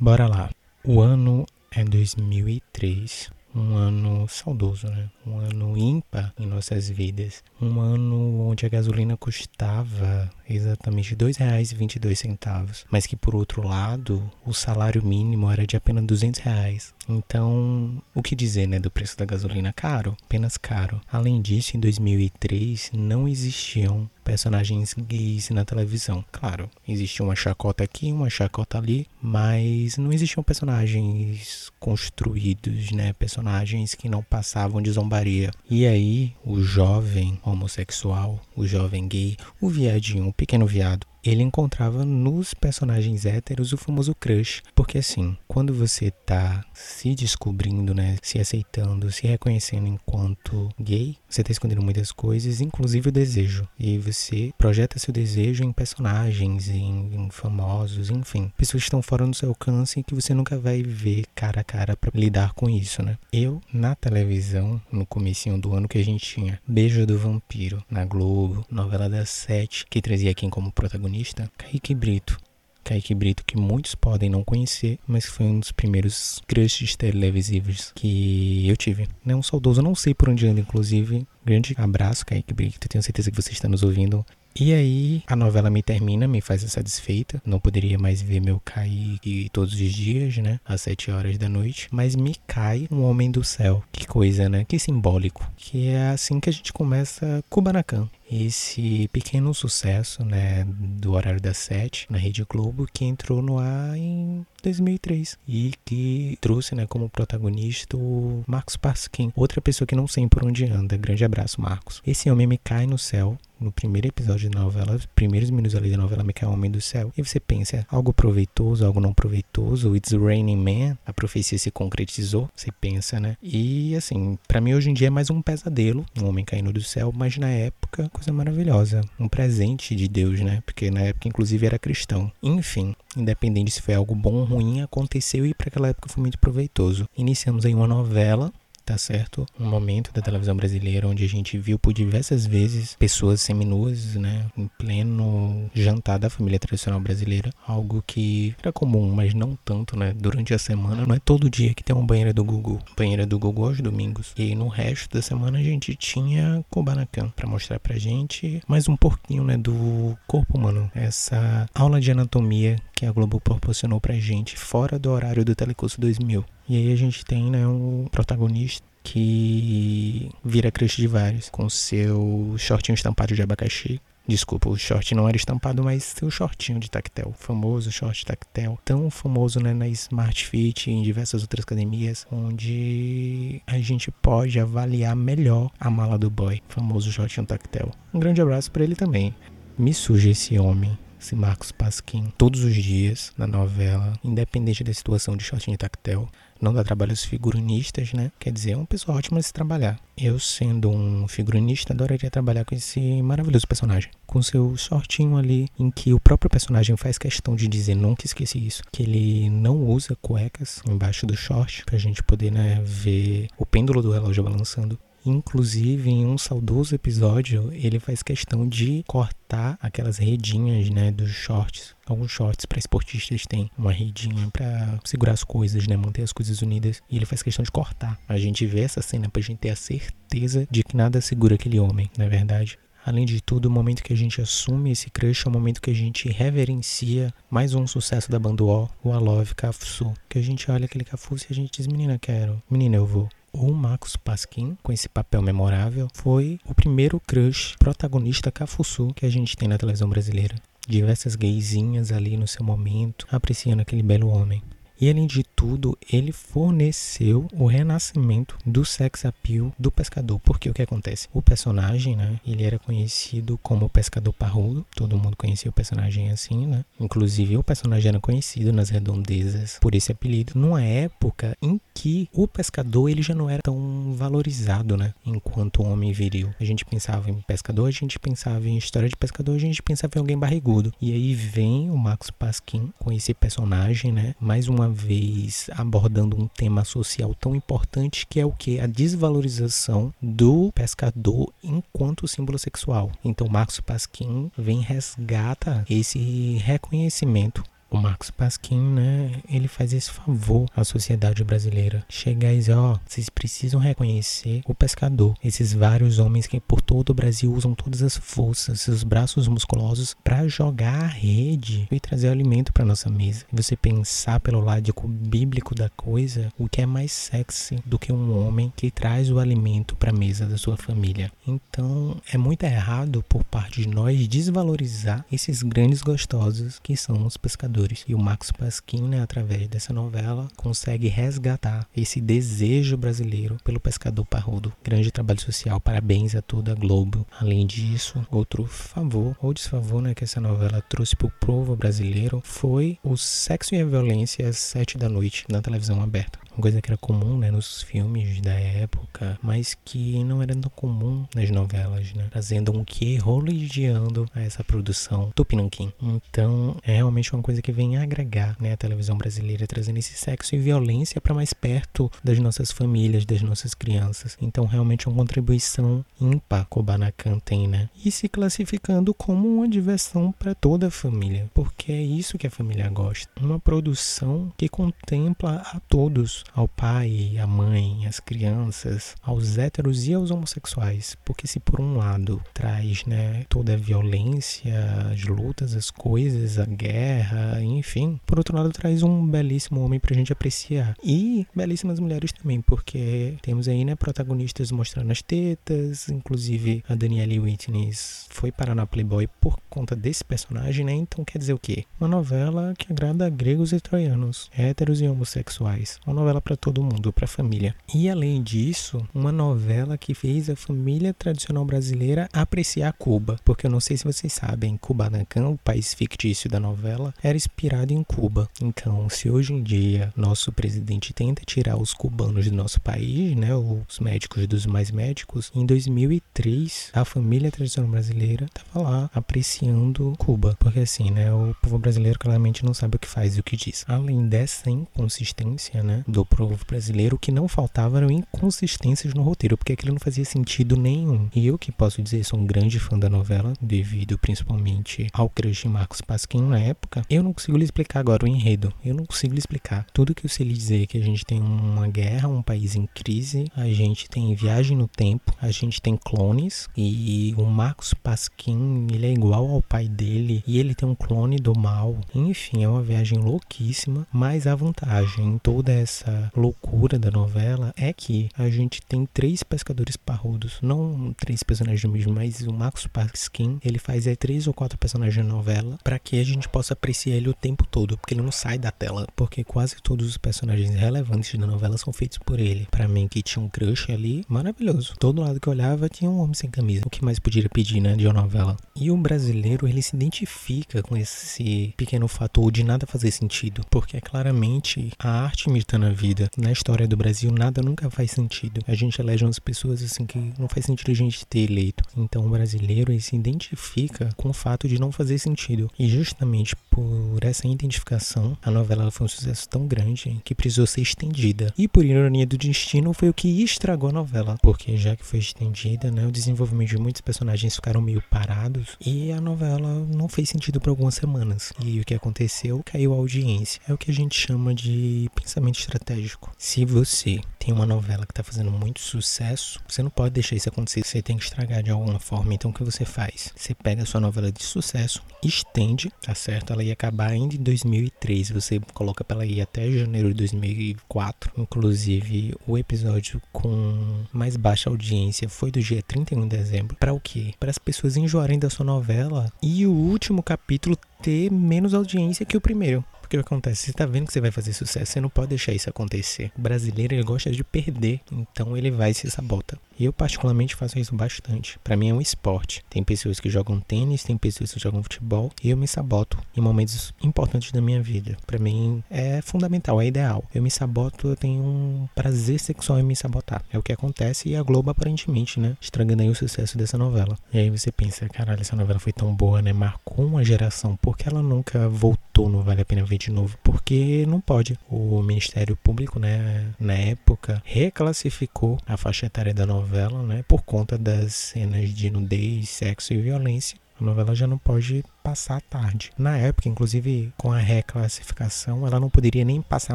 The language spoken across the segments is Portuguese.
Bora lá. O ano é 2003 um ano saudoso, né? Um ano ímpar em nossas vidas. Um ano onde a gasolina custava exatamente R$ 2,22, mas que por outro lado, o salário mínimo era de apenas 200 reais. Então, o que dizer, né, do preço da gasolina caro? Apenas caro. Além disso, em 2003 não existiam personagens gays na televisão. Claro, existia uma chacota aqui, uma chacota ali, mas não existiam personagens construídos, né? Personagens que não passavam de zombaria. E aí, o jovem homossexual, o jovem gay, o viadinho, o pequeno viado, ele encontrava nos personagens héteros o famoso crush. Porque assim, quando você tá se descobrindo, né, se aceitando, se reconhecendo enquanto gay, você tá escondendo muitas coisas, inclusive o desejo. E você projeta seu desejo em personagens, em, em famosos, enfim, pessoas que estão fora do seu alcance e que você nunca vai ver cara a cara para lidar com isso, né? Eu, na televisão, no comecinho do ano que a gente tinha Beijo do Vampiro na Globo, novela das sete, que trazia quem como protagonista protagonista, Kaique Brito. Kaique Brito, que muitos podem não conhecer, mas foi um dos primeiros crushes televisivos que eu tive. Né? Um saudoso, não sei por onde anda, inclusive. Grande abraço, Kaique Brito. Tenho certeza que você está nos ouvindo. E aí a novela me termina, me faz satisfeita. Não poderia mais ver meu Kaique todos os dias, né? Às sete horas da noite. Mas me cai um homem do céu. Que coisa, né? Que simbólico. Que é assim que a gente começa Kubanacan esse pequeno sucesso né, do horário das sete na Rede Globo que entrou no ar em 2003 e que trouxe né, como protagonista o Marcos Pasquim, outra pessoa que não sei por onde anda. Grande abraço, Marcos. Esse homem me cai no céu no primeiro episódio da novela, primeiros minutos ali da novela Me Cai o Homem do Céu. E você pensa, algo proveitoso, algo não proveitoso, It's Raining Man, a profecia se concretizou, você pensa, né? E assim, para mim hoje em dia é mais um pesadelo, um homem caindo do céu, mas na época, coisa maravilhosa, um presente de Deus, né? Porque na época inclusive era cristão. Enfim, independente se foi algo bom ou ruim, aconteceu e para aquela época foi muito proveitoso. Iniciamos aí uma novela tá certo? Um momento da televisão brasileira onde a gente viu por diversas vezes pessoas seminuas, né, em pleno jantar da família tradicional brasileira, algo que era comum, mas não tanto, né, durante a semana, não é todo dia que tem uma banheira do Google, banheira do Google aos domingos. E no resto da semana a gente tinha Kubanacan para mostrar pra gente mais um pouquinho, né, do corpo humano, essa aula de anatomia que a Globo proporcionou pra gente fora do horário do Telecurso 2000. E aí a gente tem, né, um protagonista que vira crush de vários, com seu shortinho estampado de abacaxi. Desculpa, o short não era estampado, mas seu shortinho de tactel, famoso short tactel, tão famoso né, na Smart Fit e em diversas outras academias, onde a gente pode avaliar melhor a mala do boy, famoso shortinho tactel. Um grande abraço para ele também. Me surge esse homem esse Marcos Pasquim todos os dias na novela, independente da situação de shortinho tactel. Não dá trabalho aos figurinistas, né? Quer dizer, é uma pessoa ótima de se trabalhar. Eu, sendo um figurinista, adoraria trabalhar com esse maravilhoso personagem. Com seu shortinho ali, em que o próprio personagem faz questão de dizer, nunca esqueci isso, que ele não usa cuecas embaixo do short, pra gente poder, né, ver o pêndulo do relógio balançando. Inclusive, em um saudoso episódio, ele faz questão de cortar aquelas redinhas, né, dos shorts. Alguns shorts para esportistas têm uma redinha para segurar as coisas, né, manter as coisas unidas. E ele faz questão de cortar. A gente vê essa cena pra gente ter a certeza de que nada segura aquele homem, não é verdade? Além de tudo, o momento que a gente assume esse crush é o momento que a gente reverencia mais um sucesso da banda O, o Alove Cafuçu. Que a gente olha aquele Cafuçu e a gente diz, menina, quero. Menina, eu vou o Marcos Pasquim, com esse papel memorável, foi o primeiro crush protagonista cafuçu que a gente tem na televisão brasileira. Diversas gaysinhas ali no seu momento, apreciando aquele belo homem. E além de tudo, ele forneceu o renascimento do sex appeal do pescador. Porque o que acontece? O personagem, né? Ele era conhecido como o pescador parrudo. Todo mundo conhecia o personagem assim, né? Inclusive, o personagem era conhecido nas redondezas por esse apelido. Numa época em que o pescador ele já não era tão valorizado, né? Enquanto homem viril. A gente pensava em pescador, a gente pensava em história de pescador, a gente pensava em alguém barrigudo. E aí vem o Max Pasquim com esse personagem, né? Mais uma vez abordando um tema social tão importante que é o que? A desvalorização do pescador enquanto símbolo sexual. Então Marcos Pasquim vem resgata esse reconhecimento O Marcos Pasquim, né, ele faz esse favor à sociedade brasileira. Chega e diz, ó, oh, vocês precisam reconhecer o pescador. Esses vários homens que por todo o Brasil usam todas as forças, seus braços musculosos para jogar a rede e trazer alimento para nossa mesa. Você pensar pelo lado bíblico da coisa, o que é mais sexy do que um homem que traz o alimento para a mesa da sua família. Então, é muito errado por parte de nós desvalorizar esses grandes gostosos que são os pescadores. E o Max Pasquim, né, através dessa novela, consegue resgatar esse desejo brasileiro pelo pescador parrudo. Grande trabalho social, parabéns a toda a Globo. Além disso, outro favor ou desfavor né, que essa novela trouxe para o povo brasileiro foi o sexo e a violência às sete da noite na televisão aberta uma coisa que era comum né, nos filmes da época, mas que não era tão comum nas novelas, né? Trazendo um que hollywoodiano a essa produção Tupinanquim. Então, é realmente uma coisa que vem agregar né, a televisão brasileira, trazendo esse sexo e violência para mais perto das nossas famílias, das nossas crianças. Então, realmente é uma contribuição ímpar que o Banacan tem, né? E se classificando como uma diversão para toda a família, porque é isso que a família gosta. Uma produção que contempla a todos, ao pai, à mãe, às crianças, aos héteros e aos homossexuais. Porque se por um lado traz né, toda a violência, as lutas, as coisas, a guerra, enfim, por outro lado traz um belíssimo homem pra gente apreciar. E belíssimas mulheres também, porque temos aí né, protagonistas mostrando as tetas, inclusive a Danielle Whitney foi parar na Playboy por conta desse personagem, né? Então quer dizer o quê? Uma novela que agrada a gregos e troianos, héteros e homossexuais. Uma novela para todo mundo, para a família. E além disso, uma novela que fez a família tradicional brasileira apreciar Cuba, porque eu não sei se vocês sabem, Kubanacan, o país fictício da novela, era inspirado em Cuba. Então, se hoje em dia nosso presidente tenta tirar os cubanos do nosso país, né, os médicos dos mais médicos, em 2003 a família tradicional brasileira estava lá apreciando Cuba, porque assim, né, o povo brasileiro claramente não sabe o que faz e o que diz. Além dessa inconsistência, né, do povo brasileiro, o que não faltava eram inconsistências no roteiro, porque aquilo não fazia sentido nenhum. E eu que posso dizer, sou um grande fã da novela, devido principalmente ao crush de Marcos Pasquim na época, eu não consigo lhe explicar agora o enredo. Eu não consigo lhe explicar. Tudo que eu sei lhe dizer é que a gente tem uma guerra, um país em crise, a gente tem viagem no tempo, a gente tem clones, e o Marcos Pasquim, ele é igual ao pai dele, e ele tem um clone do mal. Enfim, é uma viagem louquíssima, mas a vantagem, toda essa loucura da novela é que a gente tem três pescadores parrudos, não três personagens mesmo, mas o Marcos Pasquim, ele faz é, três ou quatro personagens na novela para que a gente possa apreciar ele o tempo todo, porque ele não sai da tela, porque quase todos os personagens relevantes da novela são feitos por ele. Para mim que tinha um crush ali, maravilhoso. Todo lado que eu olhava tinha um homem sem camisa. O que mais podia pedir, né, de uma novela? E o brasileiro, ele se identifica com esse pequeno fator de nada fazer sentido, porque é claramente a arte imitando a vida. Na história do Brasil, nada nunca faz sentido. A gente elege umas pessoas assim que não faz sentido a gente ter eleito. Então o brasileiro ele se identifica com o fato de não fazer sentido. E justamente por essa identificação, a novela foi um sucesso tão grande que precisou ser estendida. E por ironia do destino, foi o que estragou a novela. Porque já que foi estendida, né, o desenvolvimento de muitos personagens ficaram meio parados e a novela não fez sentido por algumas semanas. E o que aconteceu? Caiu a audiência. É o que a gente chama de pensamento estratégico estratégico. Se você tem uma novela que está fazendo muito sucesso, você não pode deixar isso acontecer. Você tem que estragar de alguma forma. Então o que você faz? Você pega a sua novela de sucesso, estende, tá certo? Ela ia acabar ainda em 2003. Você coloca para ela ir até janeiro de 2004. Inclusive, o episódio com mais baixa audiência foi do dia 31 de dezembro. Para o quê? Para as pessoas enjoarem da sua novela e o último capítulo ter menos audiência que o primeiro. Porque o que acontece? Você tá vendo que você vai fazer sucesso, você não pode deixar isso acontecer. O brasileiro, ele gosta de perder, então ele vai se sabota. E eu particularmente faço isso bastante. Para mim é um esporte. Tem pessoas que jogam tênis, tem pessoas que jogam futebol, e eu me saboto em momentos importantes da minha vida. Para mim é fundamental, é ideal. Eu me saboto, eu tenho um prazer sexual em me sabotar. É o que acontece e a Globo aparentemente, né, estragando aí o sucesso dessa novela. E aí você pensa, caralho, essa novela foi tão boa, né? Marcou uma geração. Por que ela nunca voltou no Vale a Pena Ver de novo, porque não pode. O Ministério Público, né, na época, reclassificou a faixa etária da novela, né, por conta das cenas de nudez, sexo e violência. A novela já não pode passar à tarde. Na época, inclusive, com a reclassificação, ela não poderia nem passar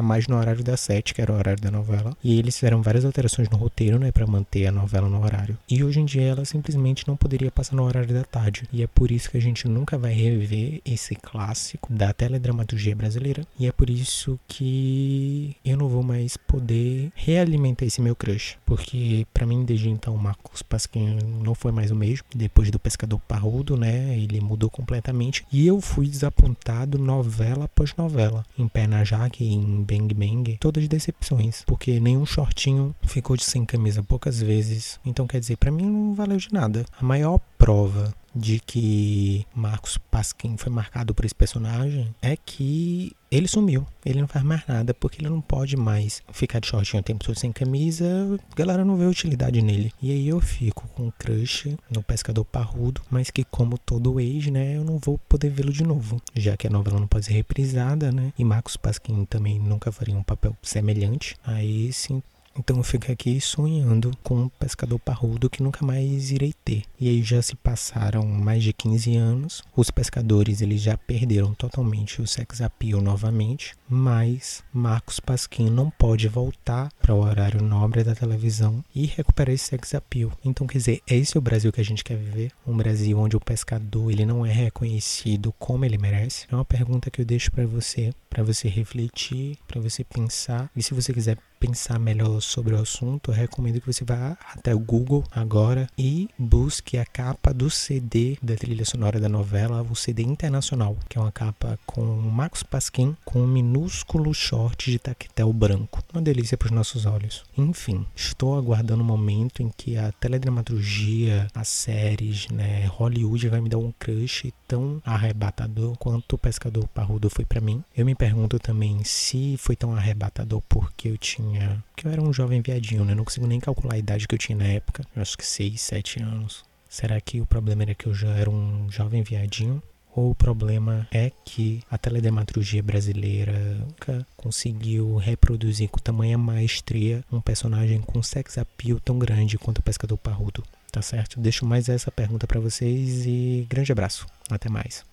mais no horário das sete, que era o horário da novela. E eles fizeram várias alterações no roteiro, né, para manter a novela no horário. E hoje em dia ela simplesmente não poderia passar no horário da tarde. E é por isso que a gente nunca vai rever esse clássico da teledramaturgia brasileira. E é por isso que eu não vou mais poder realimentar esse meu crush. Porque para mim, desde então, Marcos Pasquim não foi mais o mesmo. Depois do Pescador Parrudo, né? Ele mudou completamente. E eu fui desapontado novela após novela. Em Pé na Jaque, em Bang Bang, todas decepções. Porque nenhum shortinho ficou de sem camisa poucas vezes. Então, quer dizer, para mim não valeu de nada. A maior prova de que Marcos Pasquim foi marcado por esse personagem é que ele sumiu. Ele não faz mais nada porque ele não pode mais ficar de shortinho o tempo todo sem camisa. A galera não vê utilidade nele. E aí eu fico com um crush no Pescador Parrudo, mas que como todo ex, né, eu não vou poder vê-lo de novo, já que a novela não pode ser reprisada, né? E Marcos Pasquim também nunca faria um papel semelhante a esse. Então eu fico aqui sonhando com um pescador parrudo que nunca mais irei ter. E aí já se passaram mais de 15 anos. Os pescadores eles já perderam totalmente o sex appeal novamente, mas Marcos Pasquim não pode voltar para o horário nobre da televisão e recuperar esse sex appeal. Então quer dizer, é esse o Brasil que a gente quer viver? Um Brasil onde o pescador ele não é reconhecido como ele merece? É uma pergunta que eu deixo para você, para você refletir, para você pensar. E se você quiser pensar melhor sobre o assunto, eu recomendo que você vá até o Google agora e busque a capa do CD da trilha sonora da novela, o CD internacional, que é uma capa com Marcos Pasquim com um minúsculo short de taquetel branco. Uma delícia para os nossos olhos. Enfim, estou aguardando o um momento em que a teledramaturgia, as séries, né, Hollywood vai me dar um crush tão arrebatador quanto o Pescador Parrudo foi para mim. Eu me pergunto também se foi tão arrebatador porque eu tinha tinha. que eu era um jovem viadinho, né? Não consigo nem calcular a idade que eu tinha na época. Eu acho que 6, 7 anos. Será que o problema era que eu já era um jovem viadinho? Ou o problema é que a teledramaturgia brasileira nunca conseguiu reproduzir com tamanha maestria um personagem com sex appeal tão grande quanto o Pescador Parrudo, tá certo? Deixo mais essa pergunta para vocês e grande abraço. Até mais.